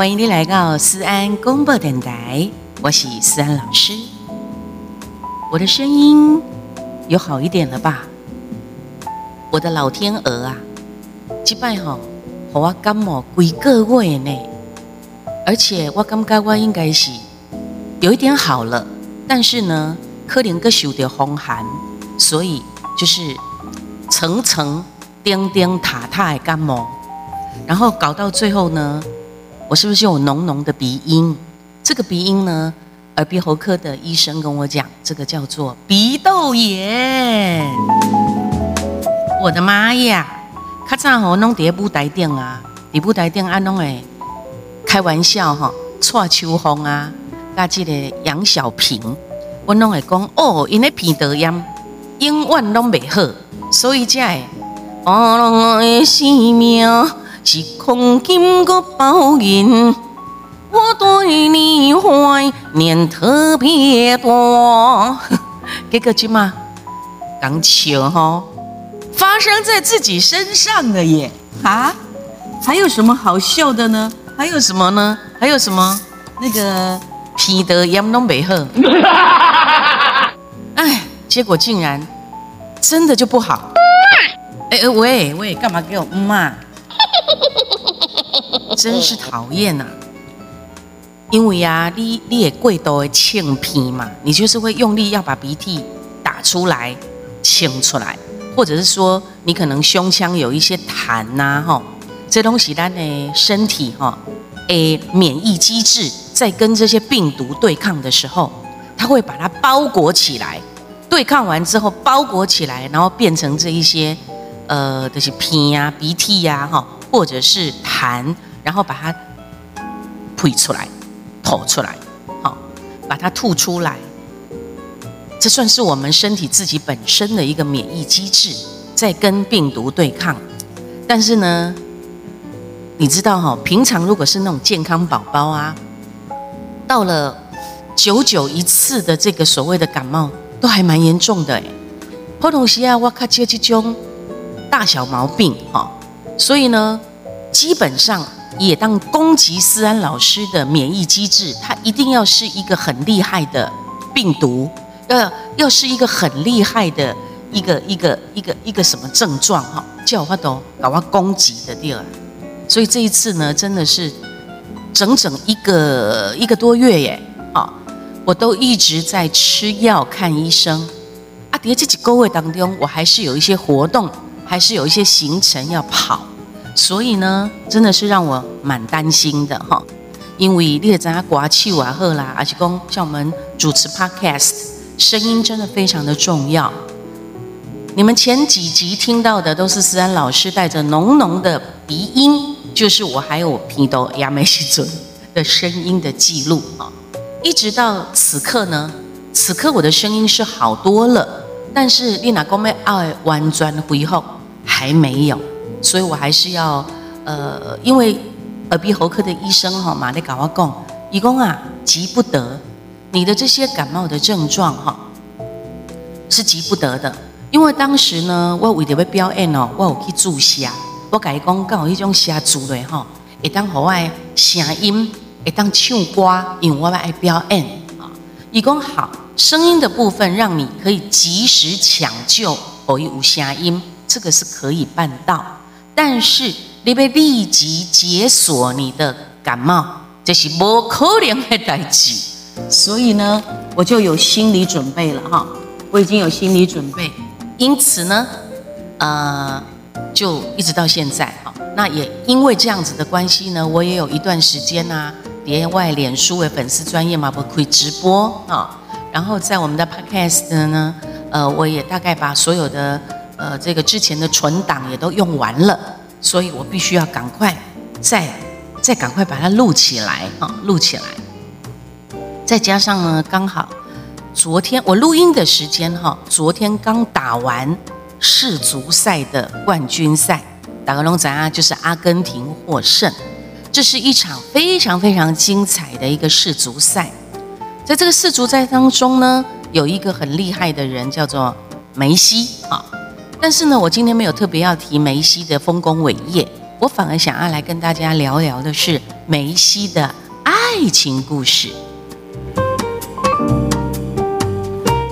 欢迎你来到思安公播电台，我是思安老师。我的声音有好一点了吧？我的老天鹅啊，击败哈，和我感冒几个月呢，而且我感觉我应该是有一点好了，但是呢，可能个受到风寒，所以就是层层颠颠塔塔的感冒，然后搞到最后呢，我是不是有浓浓的鼻音？这个鼻音呢？耳鼻喉科的医生跟我讲，这个叫做鼻窦炎。我的妈呀！较早吼弄伫舞台顶啊，伫布台顶安弄诶，开玩笑哈，蔡秋风啊，甲即个杨小平，我弄会讲哦，因为鼻窦炎永远拢袂好，所以才会我的生命是空金个包银。我对你怀念特别多，这个句嘛，刚巧哈，发生在自己身上的耶啊！还有什么好笑的呢？还有什么呢？还有什么？那个皮的杨东北鹤，哎，结果竟然真的就不好。哎哎喂喂，干嘛给我骂？真是讨厌呐！因为呀，你你也过度的清鼻嘛，你就是会用力要把鼻涕打出来、清出来，或者是说你可能胸腔有一些痰呐，哈，这东西咱的身体哈，诶，免疫机制在跟这些病毒对抗的时候，它会把它包裹起来，对抗完之后包裹起来，然后变成这一些呃，就是鼻呀、鼻涕呀，哈，或者是痰，然后把它吐出来。吐出来，好，把它吐出来，这算是我们身体自己本身的一个免疫机制，在跟病毒对抗。但是呢，你知道哈，平常如果是那种健康宝宝啊，到了久久一次的这个所谓的感冒，都还蛮严重的哎。普通时啊，我卡接这种大小毛病哈，所以呢，基本上。也当攻击思安老师的免疫机制，它一定要是一个很厉害的病毒，要要是一个很厉害的一个一个一个一个什么症状哈，叫我都搞我攻击的第二。所以这一次呢，真的是整整一个一个多月耶，啊，我都一直在吃药看医生。啊，叠这几个月当中，我还是有一些活动，还是有一些行程要跑。所以呢，真的是让我蛮担心的哈，因为你也知道刮气啊、喝啦，而且讲像我们主持 podcast，声音真的非常的重要。你们前几集听到的都是思安老师带着浓浓的鼻音，就是我还有我皮豆亚美西准的声音的记录啊。一直到此刻呢，此刻我的声音是好多了，但是丽娜公妹爱弯转回后还没有。所以我还是要，呃，因为耳鼻喉科的医生哈，马在搞我讲，医工啊，急不得，你的这些感冒的症状哈，是急不得的。因为当时呢，我为了要表演哦，我有去注虾，我甲伊讲，讲一种虾煮的哈，会当好爱声音，会当唱歌，因为我爱表演啊。伊讲好，声音的部分让你可以及时抢救，可以有声音，这个是可以办到。但是你被立即解锁你的感冒，这是不可能的代志。所以呢，我就有心理准备了哈，我已经有心理准备。因此呢，呃，就一直到现在哈。那也因为这样子的关系呢，我也有一段时间呢，连外脸书的粉丝专业嘛，不可以直播啊。然后在我们的 podcast 呢，呃，我也大概把所有的。呃，这个之前的存档也都用完了，所以我必须要赶快再再赶快把它录起来啊，录起来。再加上呢，刚好昨天我录音的时间哈，昨天刚打完世足赛的冠军赛，打个龙仔啊，就是阿根廷获胜，这是一场非常非常精彩的一个世足赛。在这个世足赛当中呢，有一个很厉害的人叫做梅西啊。但是呢，我今天没有特别要提梅西的丰功伟业，我反而想要来跟大家聊聊的是梅西的爱情故事。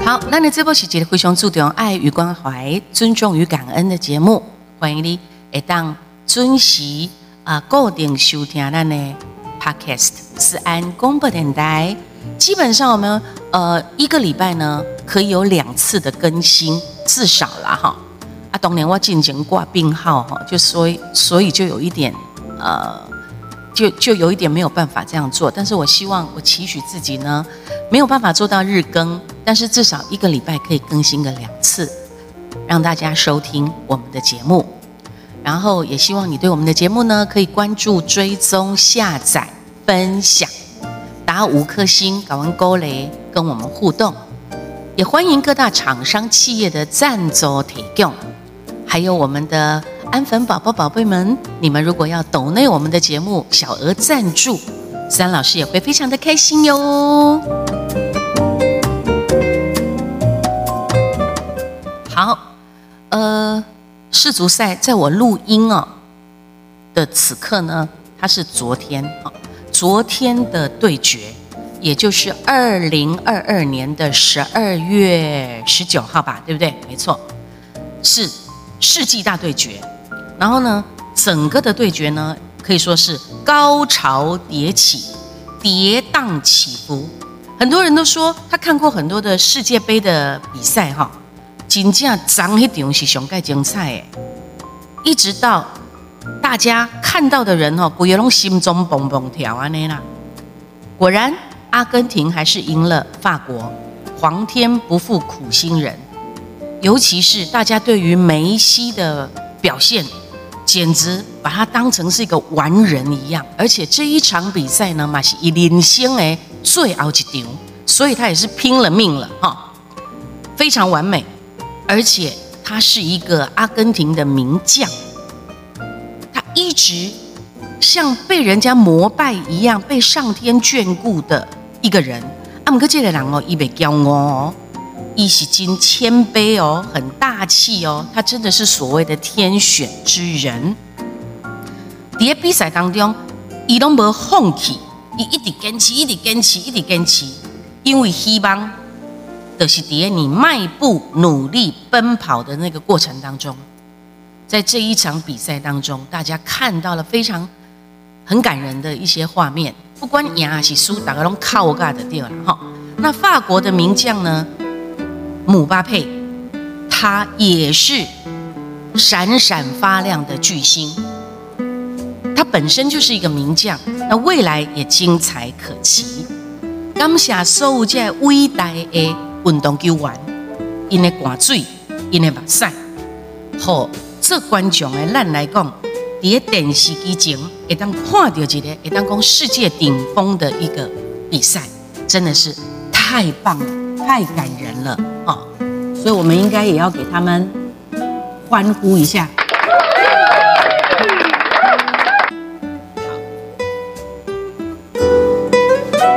好，那你这波是一个非常注重爱与关怀、尊重与感恩的节目，欢迎你会当准时啊固定收听咱的 Podcast 是安公播电台。基本上我们呃一个礼拜呢可以有两次的更新，至少了哈。当年我进前挂病号哈，就所以所以就有一点呃。就就有一点没有办法这样做，但是我希望我期许自己呢，没有办法做到日更，但是至少一个礼拜可以更新个两次，让大家收听我们的节目。然后也希望你对我们的节目呢，可以关注、追踪、下载、分享，打五颗星，搞完勾雷跟我们互动。也欢迎各大厂商企业的赞助提供，还有我们的。安粉宝宝、宝贝们，你们如果要抖内我们的节目小额赞助，三老师也会非常的开心哟。好，呃，世足赛在我录音哦的此刻呢，它是昨天啊，昨天的对决，也就是二零二二年的十二月十九号吧，对不对？没错，是世纪大对决。然后呢，整个的对决呢，可以说是高潮迭起，跌宕起伏。很多人都说他看过很多的世界杯的比赛哈，真正长一场是上盖精彩诶。一直到大家看到的人哈，不要拢心中蹦蹦跳啊那啦。果然，阿根廷还是赢了法国，皇天不负苦心人。尤其是大家对于梅西的表现。简直把他当成是一个完人一样，而且这一场比赛呢，马西以领先诶最后一场，所以他也是拼了命了哈，非常完美，而且他是一个阿根廷的名将，他一直像被人家膜拜一样，被上天眷顾的一个人。阿姆哥这个人哦，伊袂骄傲哦。伊是真谦卑哦，很大气哦，他真的是所谓的天选之人。在比赛当中，伊拢无放弃，伊一直坚持，一直坚持，一直坚持，因为希望就是在你迈步努力奔跑的那个过程当中，在这一场比赛当中，大家看到了非常很感人的一些画面。不管赢还是输，大家拢靠噶的掉了哈。那法国的名将呢？姆巴佩，他也是闪闪发亮的巨星，他本身就是一个名将，那未来也精彩可期。感谢所有这伟大的运动球员，因的汗水，因的目屎，好，这观众的咱来讲，在电视机前会当看到一个会当讲世界顶峰的一个比赛，真的是太棒了。太感人了，所以我们应该也要给他们欢呼一下。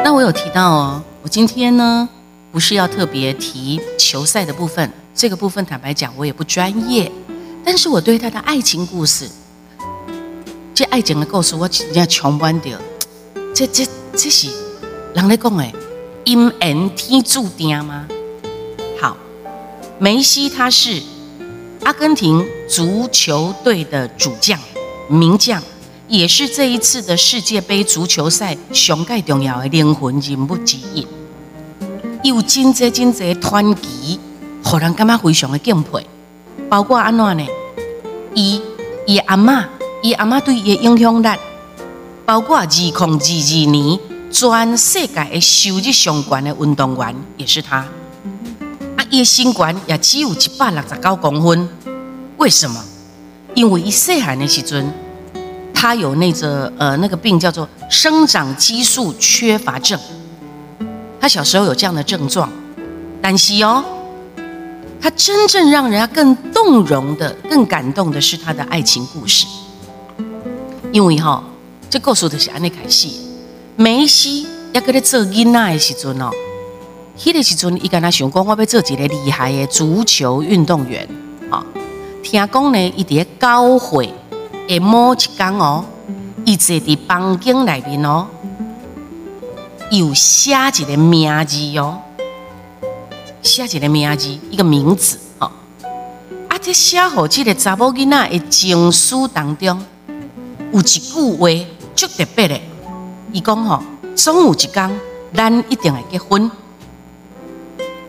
那我有提到哦，我今天呢不是要特别提球赛的部分，这个部分坦白讲我也不专业，但是我对他的爱情故事，这爱情的故事我真正穷完掉，这这这是人来讲诶。因缘天注定吗？梅西他是阿根廷足球队的主将、名将，也是这一次的世界杯足球赛上界重要的灵魂人物之一。有真济真济团结，让人感觉非常的敬佩。包括安怎呢？伊伊阿妈，伊阿妈对伊的影响力，包括二零二二年。全世界的收入上悬的运动员也是他，伊身高也只有一百六十九公分。为什么？因为一细汉的时阵，他有那个呃那个病叫做生长激素缺乏症。他小时候有这样的症状，但是哦，他真正让人家更动容的、更感动的是他的爱情故事。因为哈，这故事的是安尼开始。梅西要搁咧做囡仔的时阵哦，迄个时阵伊敢若想讲我要做一个厉害的足球运动员啊。听讲呢，伊伫咧教会，下某一天哦，伊坐伫房间内面哦，有写一个名字哦，写一个名字，一个名字哦。啊，这写好这个查某囡仔的情书当中，有一句话足特别的，伊讲吼，总有一天，咱一定会结婚。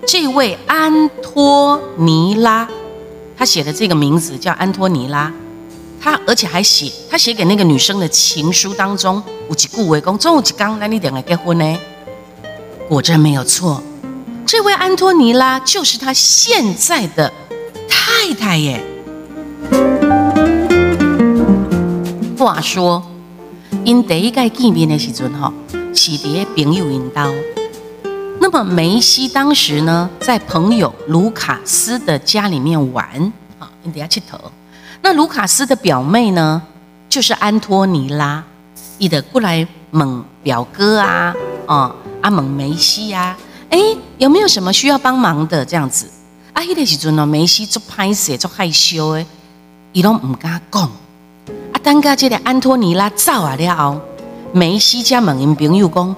这位安托尼拉，他写的这个名字叫安托尼拉，他而且还写他写给那个女生的情书当中，有几句话讲，总有一天，咱一定会结婚呢。果真没有错，这位安托尼拉就是他现在的太太耶。话说，因第一届见面的时阵哈，是伫朋友引导。那么梅西当时呢，在朋友卢卡斯的家里面玩，啊，你等下去投。那卢卡斯的表妹呢，就是安托尼拉，伊的过来猛表哥啊，哦，阿猛梅西呀，哎，有没有什么需要帮忙的这样子？啊，迄个时阵呢，梅西做拍摄做害羞的，伊拢唔敢讲。啊，等下这个安托尼拉走啊了后，梅西家问因朋友讲，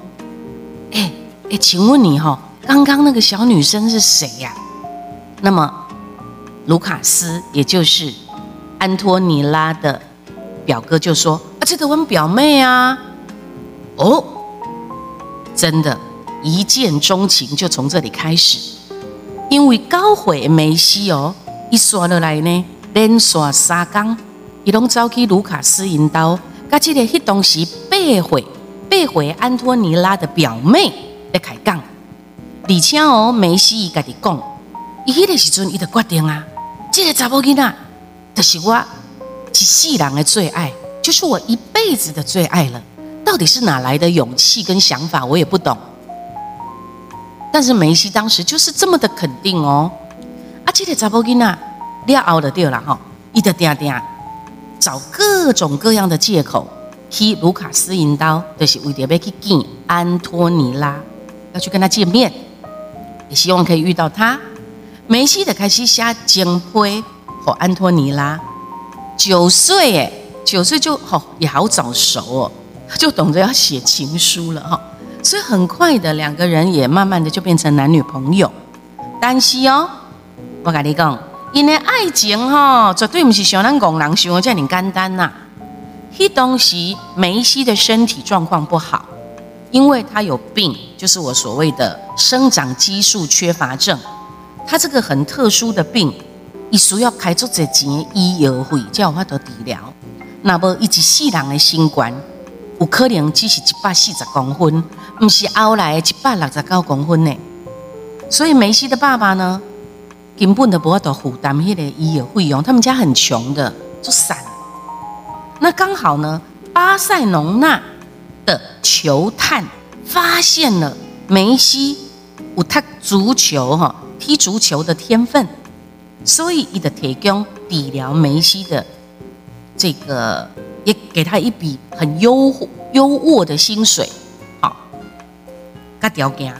哎。哎，请问你哈，刚刚那个小女生是谁呀？那么，卢卡斯也就是安托尼拉的表哥就说：“啊，这个我们表妹啊。”哦，真的，一见钟情就从这里开始。因为高会梅西哦，一刷落来呢，连刷三缸，伊拢走去卢卡斯引导，甲这个迄当时八会八会安托尼拉的表妹。在开讲，而且哦，梅西伊家己讲，伊迄个时阵伊就决定啊，这个查某囡仔，就是我一世人的最爱，就是我一辈子的最爱了。到底是哪来的勇气跟想法，我也不懂。但是梅西当时就是这么的肯定哦，啊，这个查某囡仔了后就对了哈，伊就定定找各种各样的借口去卢卡斯引导，就是为着要去见安托尼拉。要去跟他见面，也希望可以遇到他。梅西的开始写金杯和安托尼拉，九岁哎，九岁就好也好早熟哦，就懂得要写情书了哈。所以很快的两个人也慢慢的就变成男女朋友。但是哦，我跟你讲，因为爱情哈，绝对不是像咱工人想的这样简单呐。迄当时梅西的身体状况不好。因为他有病，就是我所谓的生长激素缺乏症。他这个很特殊的病，伊需要开足这钱医药费，才有法度治疗。那么，一直世人的新冠，有可能只是一百四十公分，不是后来一百六十九公分呢。所以梅西的爸爸呢，根本都不会多负担迄个医药费用。他们家很穷的，就散。那刚好呢，巴塞隆纳。球探发现了梅西有踢足球哈踢足球的天分，所以伊的提供治疗梅西的这个也给他一笔很优优渥的薪水，好，甲条件，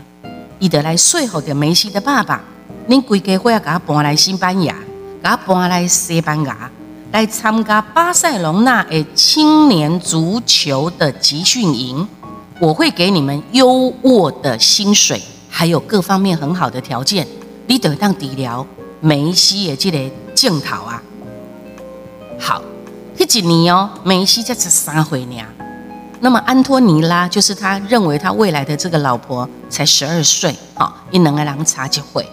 伊得来说服着梅西的爸爸，恁规家伙要给他搬来西班牙，给他搬来西班牙。来参加巴塞隆纳诶青年足球的集训营，我会给你们优渥的薪水，还有各方面很好的条件。你得当底疗梅西也记得镜头啊。好，这几年哦，梅西才十三岁呢。那么安托尼拉就是他认为他未来的这个老婆才十二岁，好，一能个两差就会。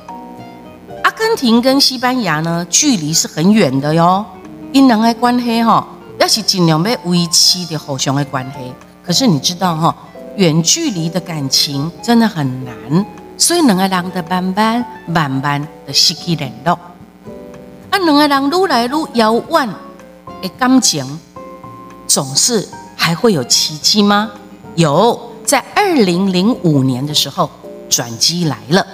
阿根廷跟西班牙呢，距离是很远的哟。因人的关系哈，要是尽量要维持的互相的关系。可是你知道哈，远距离的感情真的很难，所以两个人的慢慢慢慢的失去联络。啊，两个人愈来愈遥远的感情，总是还会有奇迹吗？有，在二零零五年的时候，转机来了。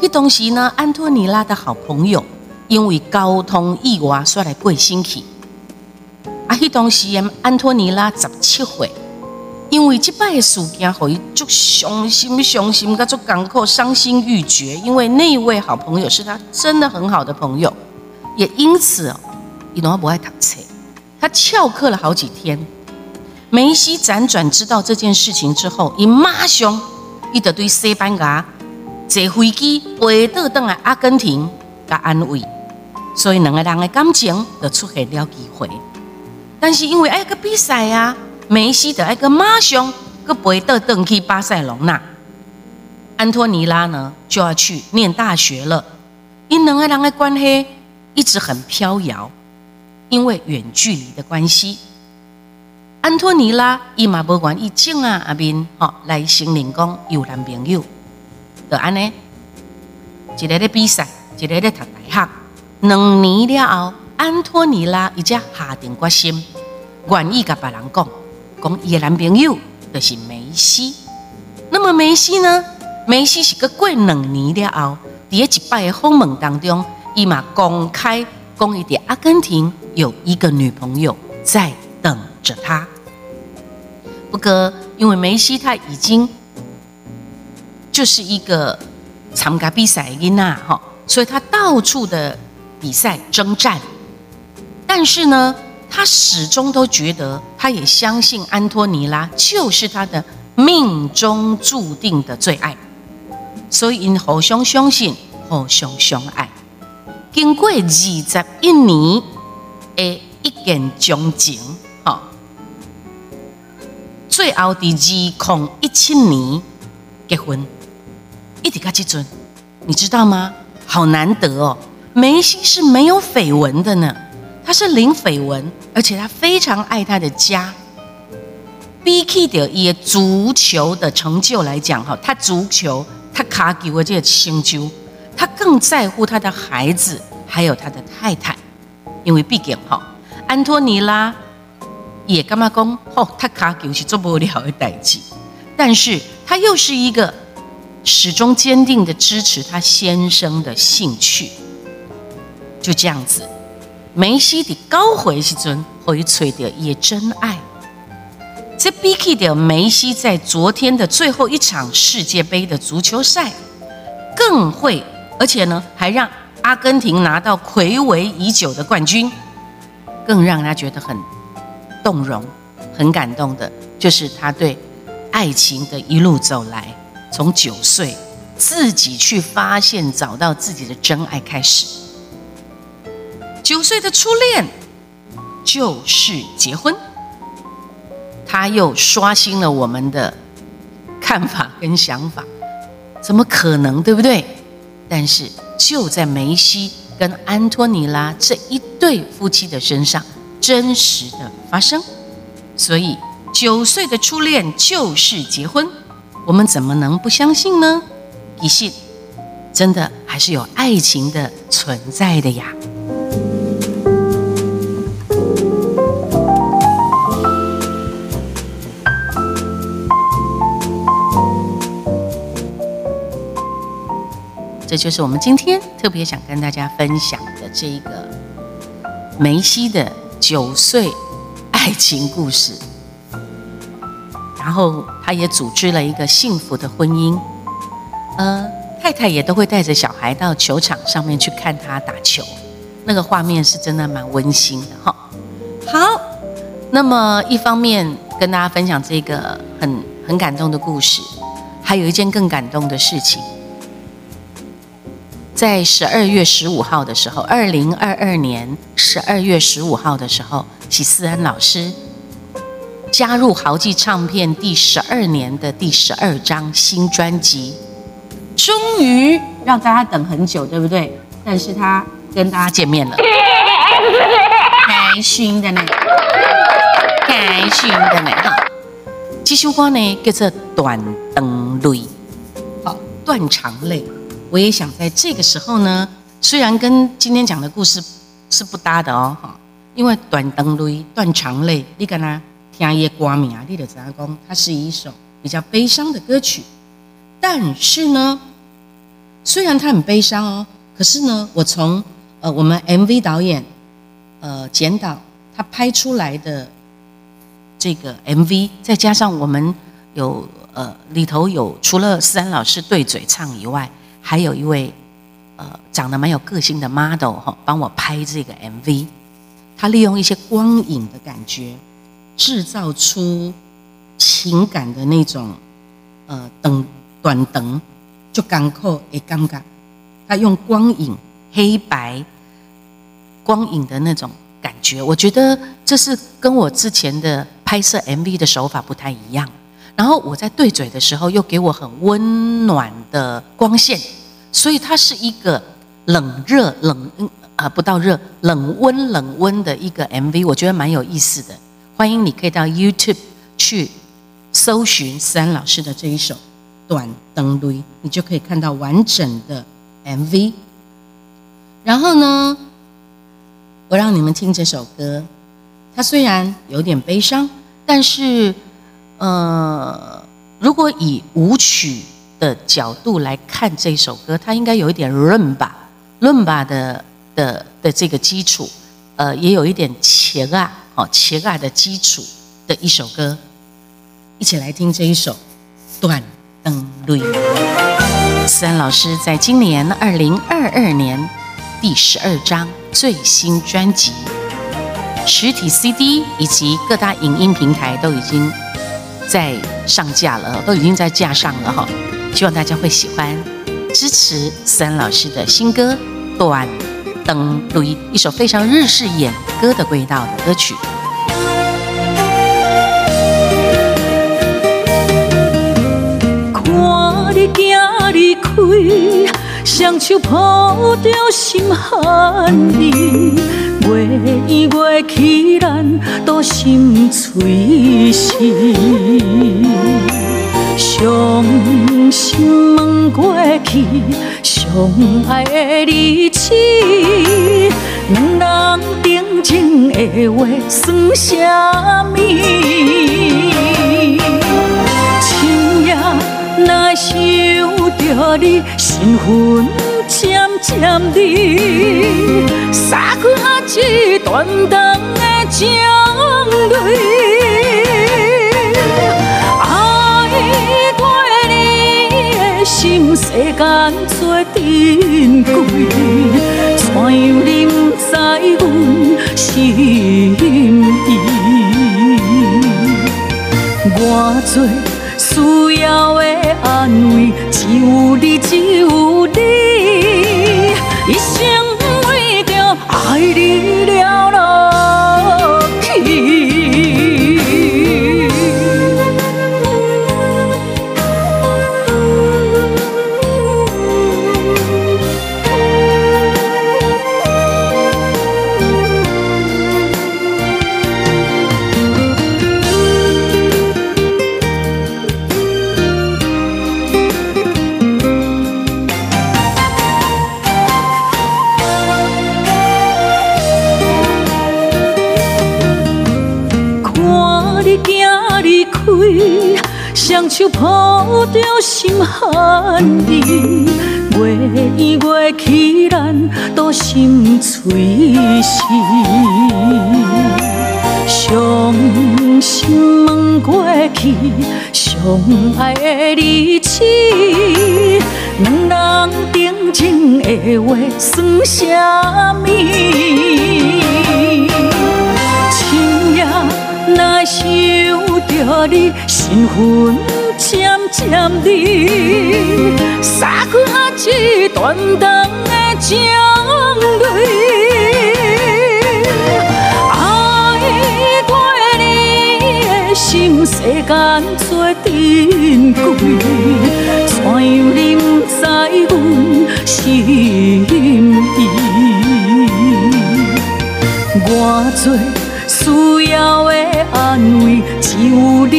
一东西呢，安托尼拉的好朋友。因为交通意外，摔来过星期。啊，迄当时安托尼拉十七岁，因为这摆的事件，互伊足伤心、伤心，甲足艰苦、伤心欲绝。因为那位好朋友是他真的很好的朋友，也因此，伊拢无爱读册，他翘课了好几天。梅西辗转知道这件事情之后，伊马上伊就对西班牙坐飞机飞到等来阿根廷，甲安慰，所以两个人的感情就出现了机会。但是因为爱个比赛啊，梅西的爱个马上个飞到等去巴塞隆纳，安托尼拉呢就要去念大学了。因两个人的关系一直很飘摇，因为远距离的关系。安托尼拉伊嘛无愿意正啊阿面吼来承认讲有男朋友，就安尼，一个咧比赛，一个咧读大学。两年了后，安托尼拉伊才下定决心，愿意甲别人讲，讲伊的男朋友就是梅西。那么梅西呢？梅西是个过两年了后，伫一摆的访问当中，伊嘛公开讲伊伫阿根廷有一个女朋友在等着他。不过，因为梅西他已经就是一个参加比赛的呐，哈，所以他到处的比赛征战。但是呢，他始终都觉得，他也相信安托尼拉就是他的命中注定的最爱，所以因互相相信，互相相爱。经过二十一年的一见钟情。最后第二零一七年结婚，一直到这阵，你知道吗？好难得哦！梅西是没有绯闻的呢，他是零绯闻，而且他非常爱他的家。比起的以足球的成就来讲，哈，他足球他卡给我这个成就，他更在乎他的孩子，还有他的太太，因为毕竟哈，安托尼拉。也干嘛讲？哦，他卡球是做不了的代志，但是他又是一个始终坚定的支持他先生的兴趣。就这样子，梅西的高回时阵会吹的也真爱。这比起的梅西在昨天的最后一场世界杯的足球赛，更会，而且呢，还让阿根廷拿到魁违已久的冠军，更让他觉得很。动容，很感动的，就是他对爱情的一路走来，从九岁自己去发现、找到自己的真爱开始。九岁的初恋就是结婚，他又刷新了我们的看法跟想法，怎么可能，对不对？但是就在梅西跟安托尼拉这一对夫妻的身上。真实的发生，所以九岁的初恋就是结婚，我们怎么能不相信呢？一信，真的还是有爱情的存在的呀。这就是我们今天特别想跟大家分享的这一个梅西的。九岁爱情故事，然后他也组织了一个幸福的婚姻，呃，太太也都会带着小孩到球场上面去看他打球，那个画面是真的蛮温馨的哈。好，那么一方面跟大家分享这个很很感动的故事，还有一件更感动的事情。在十二月十五号的时候，二零二二年十二月十五号的时候，喜思恩老师加入豪记唱片第十二年的第十二张新专辑，终于让大家等很久，对不对？但是他跟大家见面了，开心的呢，开心的呢哈。这首歌呢叫做《断肠泪》，好，断肠泪。我也想在这个时候呢，虽然跟今天讲的故事是不搭的哦，哈，因为断肠泪、断肠泪，你跟他听一歌名啊，你的杂工，它是一首比较悲伤的歌曲。但是呢，虽然它很悲伤哦，可是呢，我从呃我们 MV 导演呃简导他拍出来的这个 MV，再加上我们有呃里头有除了思安老师对嘴唱以外。还有一位，呃，长得蛮有个性的 model 哈，帮我拍这个 MV。他利用一些光影的感觉，制造出情感的那种呃等短灯，就港口也尴尬。他用光影、黑白、光影的那种感觉，我觉得这是跟我之前的拍摄 MV 的手法不太一样。然后我在对嘴的时候，又给我很温暖的光线，所以它是一个冷热冷啊不到热冷温冷温的一个 MV，我觉得蛮有意思的。欢迎你可以到 YouTube 去搜寻三老师的这一首《短灯绿》，你就可以看到完整的 MV。然后呢，我让你们听这首歌，它虽然有点悲伤，但是。呃，如果以舞曲的角度来看这首歌，它应该有一点润吧，润吧的的的这个基础，呃，也有一点切啊，哦，切啊的基础的一首歌，一起来听这一首《断灯绿》。思安老师在今年二零二二年第十二张最新专辑，实体 CD 以及各大影音平台都已经。在上架了，都已经在架上了哈，希望大家会喜欢，支持三老师的新歌《短灯录音》，一首非常日式演歌的味道的歌曲。看你行离开，双手抱着心寒意。月圆月起，咱都心碎时，伤心问过去，相爱的日子，两人定情的话算什么？深夜若想着你，心魂渐渐离，三更。一段长的情泪，爱过你的心，世间最珍贵，怎样你不知阮心意？我最需要的安慰，只有你，只有开双手抱着心寒意，月圆月起，咱都心碎时。伤心问过去，相爱的日子，两人定情的话算啥物？深夜若想着你。心魂渐渐离，三更一段长的情泪，爱过你的心，世间最珍贵，怎样你不知阮心意？我最。需要的，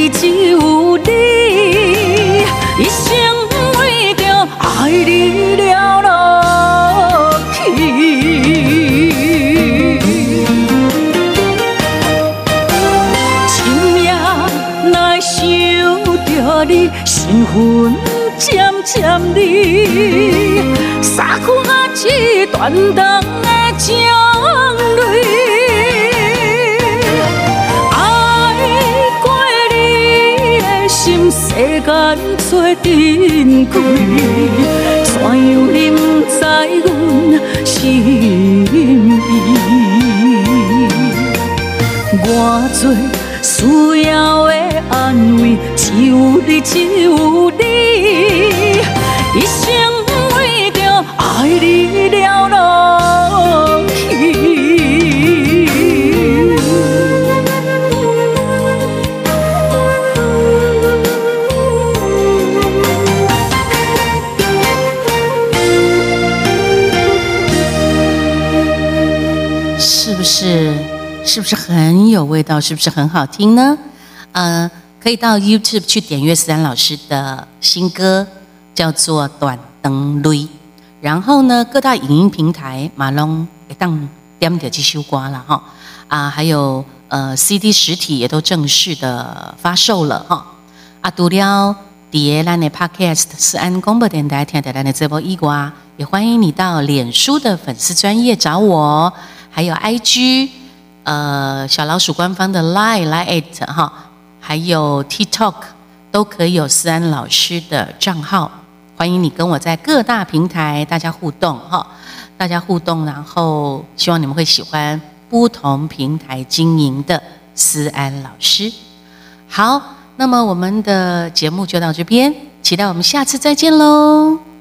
只有你，一生为着爱你了落去。深夜若想着你，心魂渐渐离，三更一段长的情泪。世间最珍贵，怎样你。不知阮心意？我最需要的安慰，只有你，只有你，一生为着爱你。了很有味道？是不是很好听呢？呃，可以到 YouTube 去点阅思安老师的新歌，叫做《短灯蕊》。然后呢，各大影音平台马龙一当点点去修瓜了哈啊，还有呃 CD 实体也都正式的发售了哈啊，除了碟咱的 Podcast 思安广播电台听的咱的这波一瓜，也欢迎你到脸书的粉丝专业找我，还有 IG。呃，小老鼠官方的 Line Line it 哈，还有 TikTok 都可以有思安老师的账号，欢迎你跟我在各大平台大家互动哈，大家互动，然后希望你们会喜欢不同平台经营的思安老师。好，那么我们的节目就到这边，期待我们下次再见喽。